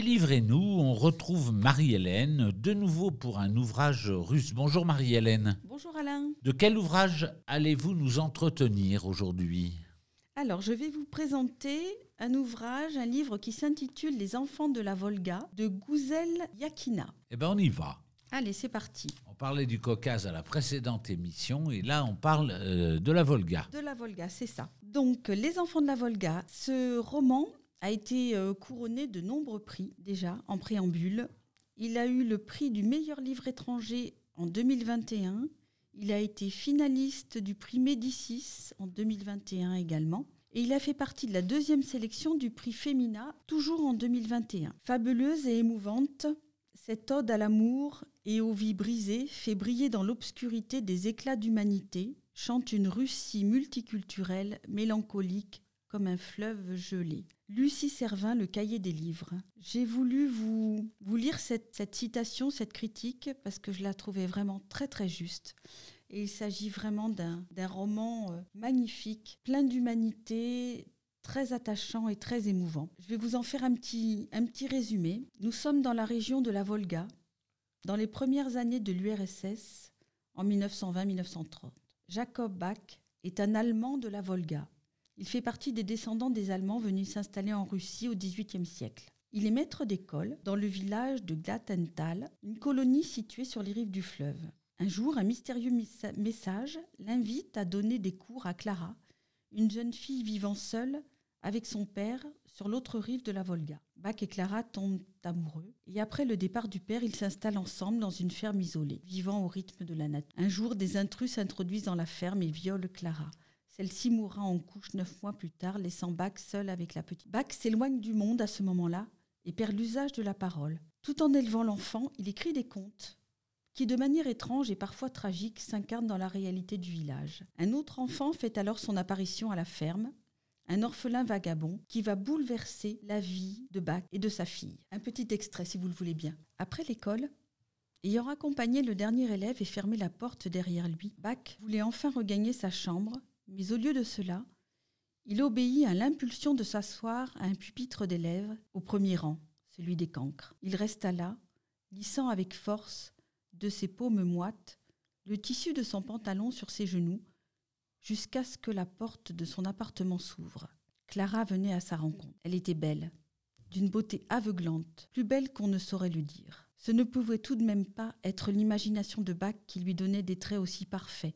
délivrez-nous, on retrouve Marie-Hélène, de nouveau pour un ouvrage russe. Bonjour Marie-Hélène. Bonjour Alain. De quel ouvrage allez-vous nous entretenir aujourd'hui? Alors, je vais vous présenter un ouvrage, un livre qui s'intitule Les enfants de la Volga de Gouzel Yakina. Eh bien, on y va. Allez, c'est parti. On parlait du Caucase à la précédente émission et là, on parle euh, de la Volga. De la Volga, c'est ça. Donc, Les enfants de la Volga, ce roman a été euh, couronné de nombreux prix déjà en préambule. Il a eu le prix du meilleur livre étranger en 2021. Il a été finaliste du prix Médicis en 2021 également. Et il a fait partie de la deuxième sélection du prix Femina, toujours en 2021. Fabuleuse et émouvante, cette ode à l'amour et aux vies brisées fait briller dans l'obscurité des éclats d'humanité, chante une Russie multiculturelle, mélancolique, comme un fleuve gelé. Lucie Servin, le cahier des livres. J'ai voulu vous, vous lire cette, cette, citation, cette critique, parce que je la trouvais vraiment très très juste. Et il s'agit vraiment d'un roman euh, magnifique, plein d'humanité, très attachant et très émouvant. Je vais vous en faire un petit, un petit résumé. Nous sommes dans la région de la Volga, dans les premières années de l'URSS, en 1920-1930. Jacob Bach est un Allemand de la Volga. Il fait partie des descendants des Allemands venus s'installer en Russie au XVIIIe siècle. Il est maître d'école dans le village de Glatenthal, une colonie située sur les rives du fleuve. Un jour, un mystérieux message l'invite à donner des cours à Clara, une jeune fille vivant seule avec son père sur l'autre rive de la Volga. Bach et Clara tombent amoureux et après le départ du père, ils s'installent ensemble dans une ferme isolée, vivant au rythme de la nature. Un jour, des intrus s'introduisent dans la ferme et violent Clara. Celle-ci mourra en couche neuf mois plus tard, laissant Bach seul avec la petite. Bach s'éloigne du monde à ce moment-là et perd l'usage de la parole. Tout en élevant l'enfant, il écrit des contes qui, de manière étrange et parfois tragique, s'incarnent dans la réalité du village. Un autre enfant fait alors son apparition à la ferme, un orphelin vagabond qui va bouleverser la vie de Bach et de sa fille. Un petit extrait, si vous le voulez bien. Après l'école, ayant accompagné le dernier élève et fermé la porte derrière lui, Bach voulait enfin regagner sa chambre mais au lieu de cela, il obéit à l'impulsion de s'asseoir à un pupitre d'élèves au premier rang, celui des cancres. Il resta là, lissant avec force de ses paumes moites le tissu de son pantalon sur ses genoux, jusqu'à ce que la porte de son appartement s'ouvre. Clara venait à sa rencontre. Elle était belle, d'une beauté aveuglante, plus belle qu'on ne saurait le dire. Ce ne pouvait tout de même pas être l'imagination de Bach qui lui donnait des traits aussi parfaits,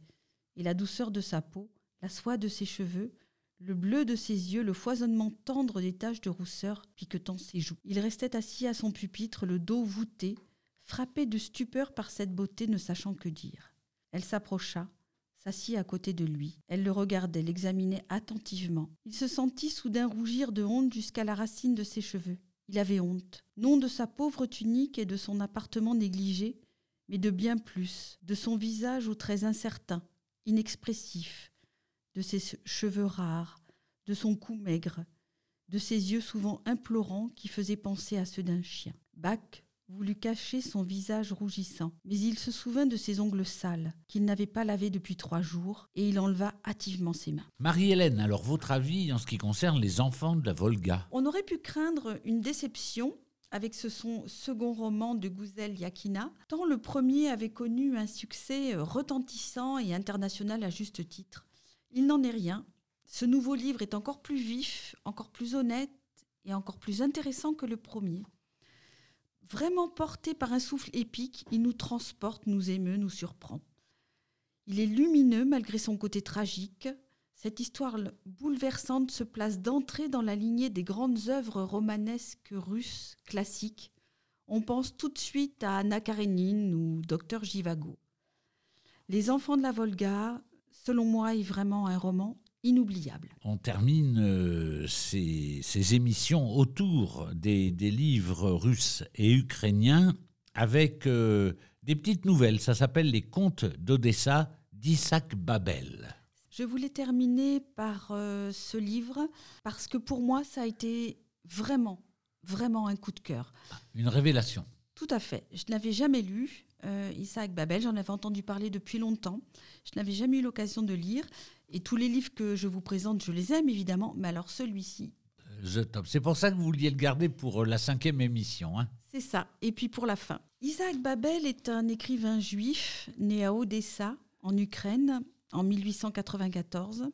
et la douceur de sa peau, la soie de ses cheveux, le bleu de ses yeux, le foisonnement tendre des taches de rousseur piquetant ses joues. Il restait assis à son pupitre, le dos voûté, frappé de stupeur par cette beauté, ne sachant que dire. Elle s'approcha, s'assit à côté de lui. Elle le regardait, l'examinait attentivement. Il se sentit soudain rougir de honte jusqu'à la racine de ses cheveux. Il avait honte, non de sa pauvre tunique et de son appartement négligé, mais de bien plus, de son visage aux traits incertains, inexpressifs, de ses cheveux rares, de son cou maigre, de ses yeux souvent implorants qui faisaient penser à ceux d'un chien. Bach voulut cacher son visage rougissant, mais il se souvint de ses ongles sales, qu'il n'avait pas lavés depuis trois jours, et il enleva hâtivement ses mains. Marie-Hélène, alors votre avis en ce qui concerne les enfants de la Volga? On aurait pu craindre une déception avec ce son, second roman de Gouzel Yakina, tant le premier avait connu un succès retentissant et international à juste titre. Il n'en est rien. Ce nouveau livre est encore plus vif, encore plus honnête et encore plus intéressant que le premier. Vraiment porté par un souffle épique, il nous transporte, nous émeut, nous surprend. Il est lumineux malgré son côté tragique. Cette histoire bouleversante se place d'entrée dans la lignée des grandes œuvres romanesques russes classiques. On pense tout de suite à Anna Karenine ou Docteur Givago. Les enfants de la Volga, selon moi, est vraiment un roman inoubliable. On termine euh, ces, émissions autour des, livres russes et ukrainiens avec euh, des petites nouvelles. Ça s'appelle Les Contes d'Odessa d'Isaac Babel. Je voulais terminer par euh, ce livre parce que pour moi, ça a été vraiment, vraiment un coup de cœur. Une révélation. Tout à fait. Je n'avais jamais lu. Euh, Isaac Babel. J'en avais entendu parler depuis longtemps. Je n'avais jamais eu l'occasion de lire. Et tous les livres que je vous présente, je les aime évidemment. Mais alors celui-ci. The Top. C'est pour ça que vous vouliez le garder pour euh, la cinquième émission. Hein C'est ça. Et puis pour la fin. Isaac Babel est un écrivain juif né à Odessa, en Ukraine, en 1894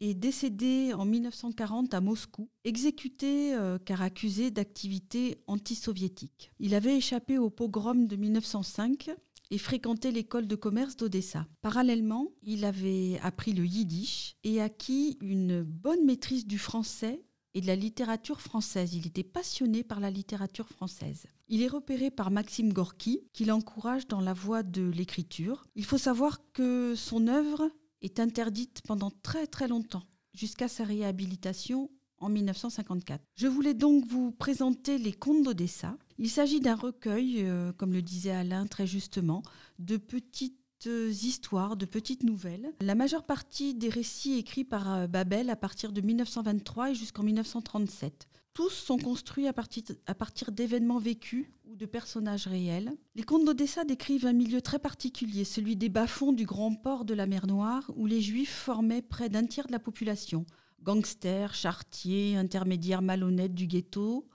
et décédé en 1940 à Moscou, exécuté euh, car accusé d'activité antisoviétique. Il avait échappé au pogrom de 1905 et fréquentait l'école de commerce d'Odessa. Parallèlement, il avait appris le yiddish et acquis une bonne maîtrise du français et de la littérature française. Il était passionné par la littérature française. Il est repéré par Maxime Gorky, qui l'encourage dans la voie de l'écriture. Il faut savoir que son œuvre est interdite pendant très très longtemps, jusqu'à sa réhabilitation en 1954. Je voulais donc vous présenter les contes d'Odessa. Il s'agit d'un recueil, euh, comme le disait Alain très justement, de petites histoires, de petites nouvelles. La majeure partie des récits écrits par euh, Babel à partir de 1923 et jusqu'en 1937. Tous sont construits à partir, à partir d'événements vécus ou de personnages réels. Les contes d'Odessa décrivent un milieu très particulier, celui des bas-fonds du grand port de la mer Noire, où les Juifs formaient près d'un tiers de la population gangsters, chartiers, intermédiaires malhonnêtes du ghetto.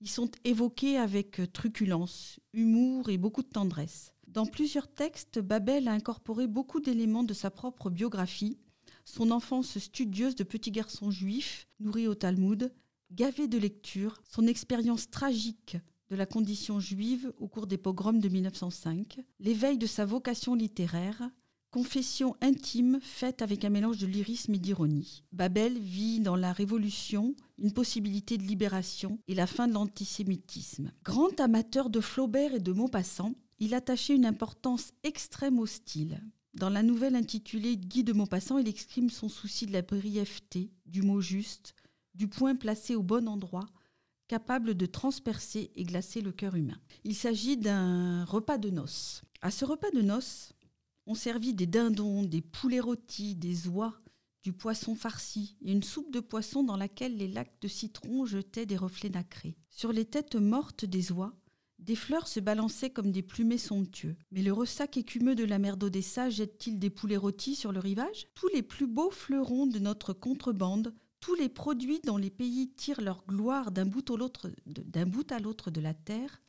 Ils sont évoqués avec truculence, humour et beaucoup de tendresse. Dans plusieurs textes, Babel a incorporé beaucoup d'éléments de sa propre biographie, son enfance studieuse de petit garçon juif, nourri au Talmud, gavé de lecture, son expérience tragique de la condition juive au cours des pogroms de 1905, l'éveil de sa vocation littéraire, Confession intime faite avec un mélange de lyrisme et d'ironie. Babel vit dans la Révolution une possibilité de libération et la fin de l'antisémitisme. Grand amateur de Flaubert et de Maupassant, il attachait une importance extrême au style. Dans la nouvelle intitulée Guy de Maupassant, il exprime son souci de la brièveté, du mot juste, du point placé au bon endroit, capable de transpercer et glacer le cœur humain. Il s'agit d'un repas de noces. À ce repas de noces, on servit des dindons, des poulets rôtis, des oies, du poisson farci et une soupe de poisson dans laquelle les lacs de citron jetaient des reflets nacrés. Sur les têtes mortes des oies, des fleurs se balançaient comme des plumets somptueux. Mais le ressac écumeux de la mer d'Odessa jette-t-il des poulets rôtis sur le rivage? Tous les plus beaux fleurons de notre contrebande, tous les produits dont les pays tirent leur gloire d'un bout, à l'autre de la terre,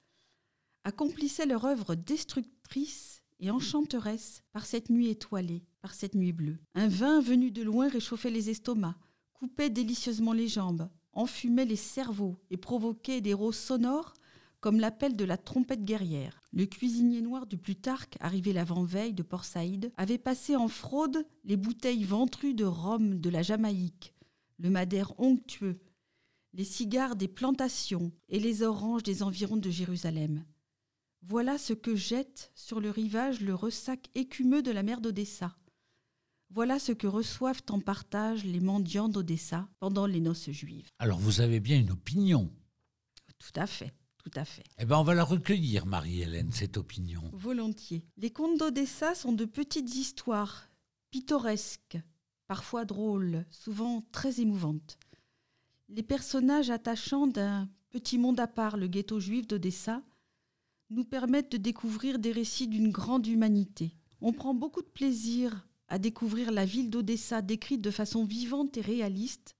accomplissaient leur œuvre destructrice et enchanteresse par cette nuit étoilée, par cette nuit bleue. Un vin venu de loin réchauffait les estomacs, coupait délicieusement les jambes, enfumait les cerveaux et provoquait des roses sonores comme l'appel de la trompette guerrière. Le cuisinier noir du Plutarque, arrivé l'avant-veille de Port Saïd, avait passé en fraude les bouteilles ventrues de rhum de la Jamaïque, le madère onctueux, les cigares des plantations et les oranges des environs de Jérusalem. Voilà ce que jette sur le rivage le ressac écumeux de la mer d'Odessa. Voilà ce que reçoivent en partage les mendiants d'Odessa pendant les noces juives. Alors vous avez bien une opinion. Tout à fait, tout à fait. Eh bien on va la recueillir, Marie-Hélène, cette opinion. Volontiers. Les contes d'Odessa sont de petites histoires, pittoresques, parfois drôles, souvent très émouvantes. Les personnages attachants d'un petit monde à part, le ghetto juif d'Odessa, nous permettent de découvrir des récits d'une grande humanité. On prend beaucoup de plaisir à découvrir la ville d'Odessa décrite de façon vivante et réaliste.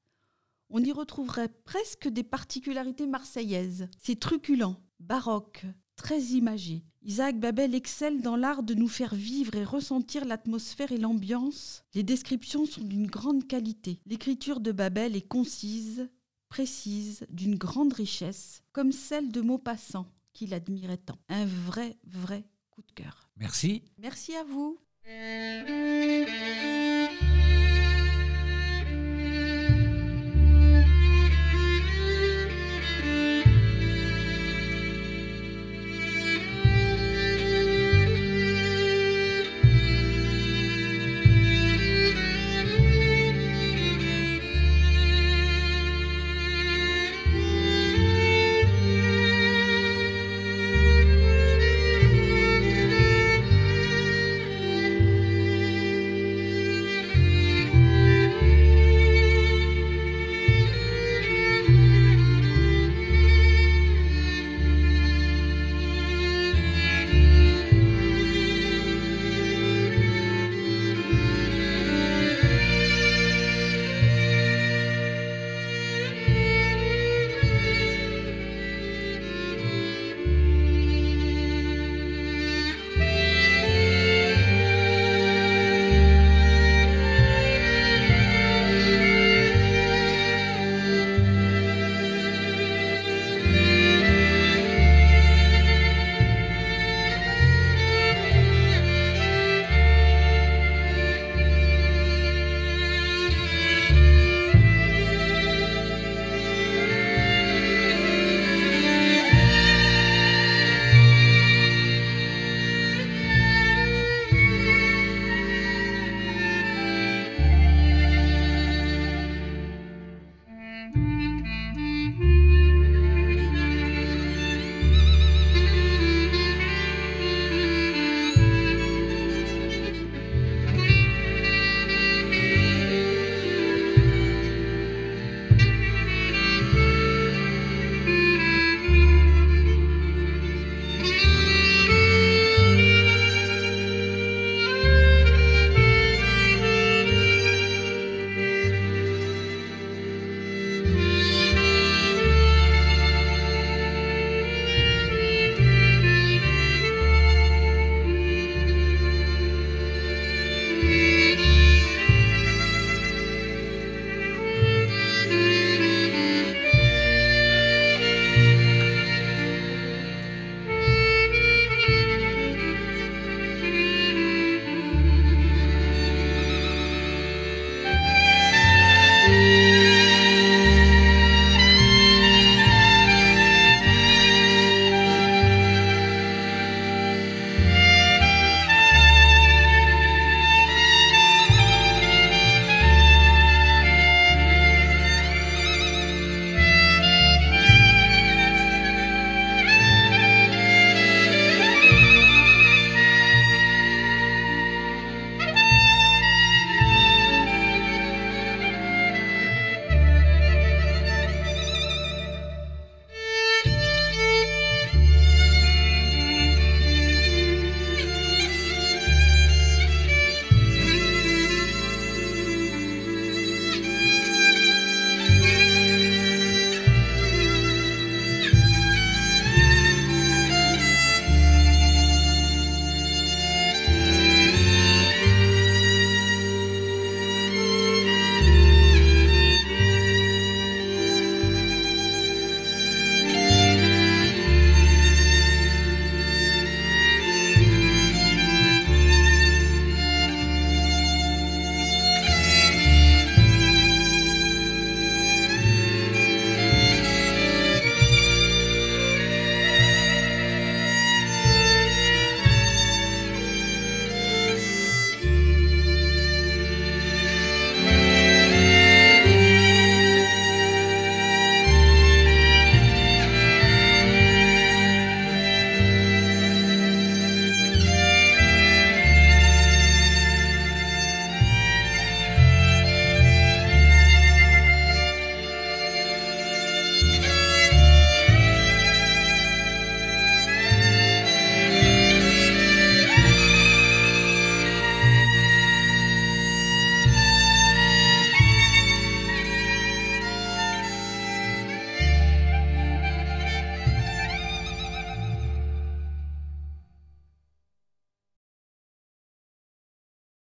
On y retrouverait presque des particularités marseillaises. C'est truculent, baroque, très imagé. Isaac Babel excelle dans l'art de nous faire vivre et ressentir l'atmosphère et l'ambiance. Les descriptions sont d'une grande qualité. L'écriture de Babel est concise, précise, d'une grande richesse, comme celle de Maupassant qu'il admirait tant. Un vrai, vrai coup de cœur. Merci. Merci à vous.